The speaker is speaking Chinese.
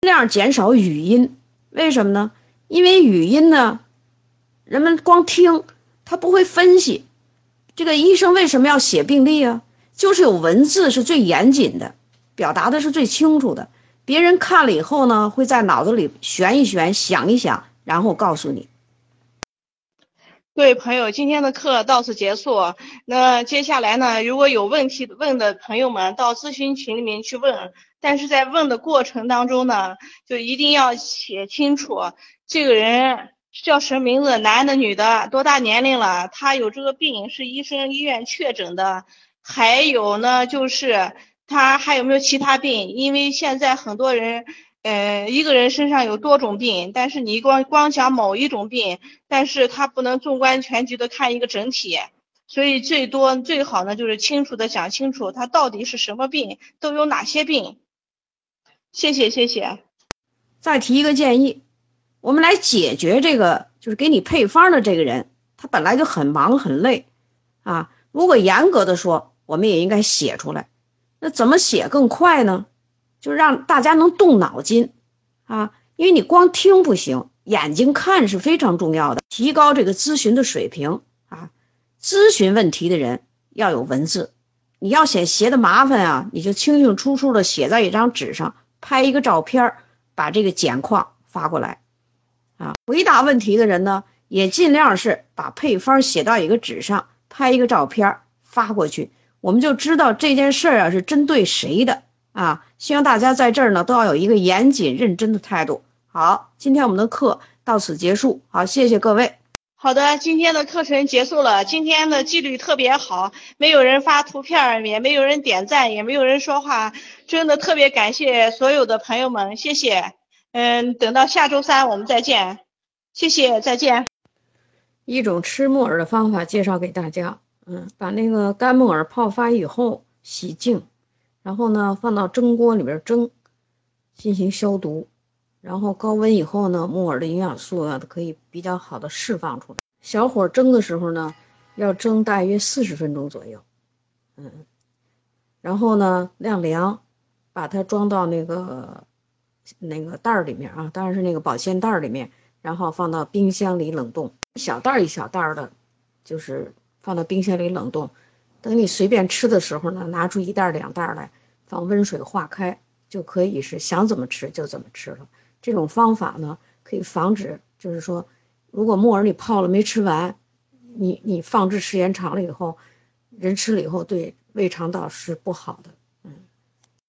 尽量减少语音。为什么呢？因为语音呢，人们光听，他不会分析。这个医生为什么要写病历啊？就是有文字是最严谨的，表达的是最清楚的。别人看了以后呢，会在脑子里旋一旋，想一想，然后告诉你。各位朋友，今天的课到此结束。那接下来呢，如果有问题问的朋友们，到咨询群里面去问。但是在问的过程当中呢，就一定要写清楚这个人叫什么名字，男的、女的，多大年龄了，他有这个病是医生医院确诊的，还有呢，就是他还有没有其他病？因为现在很多人。呃，一个人身上有多种病，但是你光光讲某一种病，但是他不能纵观全局的看一个整体，所以最多最好呢就是清楚的讲清楚他到底是什么病，都有哪些病。谢谢谢谢。再提一个建议，我们来解决这个，就是给你配方的这个人，他本来就很忙很累啊。如果严格的说，我们也应该写出来，那怎么写更快呢？就让大家能动脑筋，啊，因为你光听不行，眼睛看是非常重要的，提高这个咨询的水平啊。咨询问题的人要有文字，你要写写的麻烦啊，你就清清楚楚的写在一张纸上，拍一个照片，把这个简况发过来，啊，回答问题的人呢，也尽量是把配方写到一个纸上，拍一个照片发过去，我们就知道这件事儿啊是针对谁的。啊，希望大家在这儿呢都要有一个严谨认真的态度。好，今天我们的课到此结束。好，谢谢各位。好的，今天的课程结束了。今天的纪律特别好，没有人发图片，也没有人点赞，也没有人说话，真的特别感谢所有的朋友们，谢谢。嗯，等到下周三我们再见，谢谢，再见。一种吃木耳的方法介绍给大家。嗯，把那个干木耳泡发以后洗净。然后呢，放到蒸锅里边蒸，进行消毒。然后高温以后呢，木耳的营养素啊可以比较好的释放出来。小火蒸的时候呢，要蒸大约四十分钟左右。嗯，然后呢，晾凉，把它装到那个那个袋儿里面啊，当然是那个保鲜袋儿里面，然后放到冰箱里冷冻。一小袋儿一小袋儿的，就是放到冰箱里冷冻。等你随便吃的时候呢，拿出一袋两袋来。放温水化开，就可以是想怎么吃就怎么吃了。这种方法呢，可以防止，就是说，如果木耳你泡了没吃完，你你放置时间长了以后，人吃了以后对胃肠道是不好的。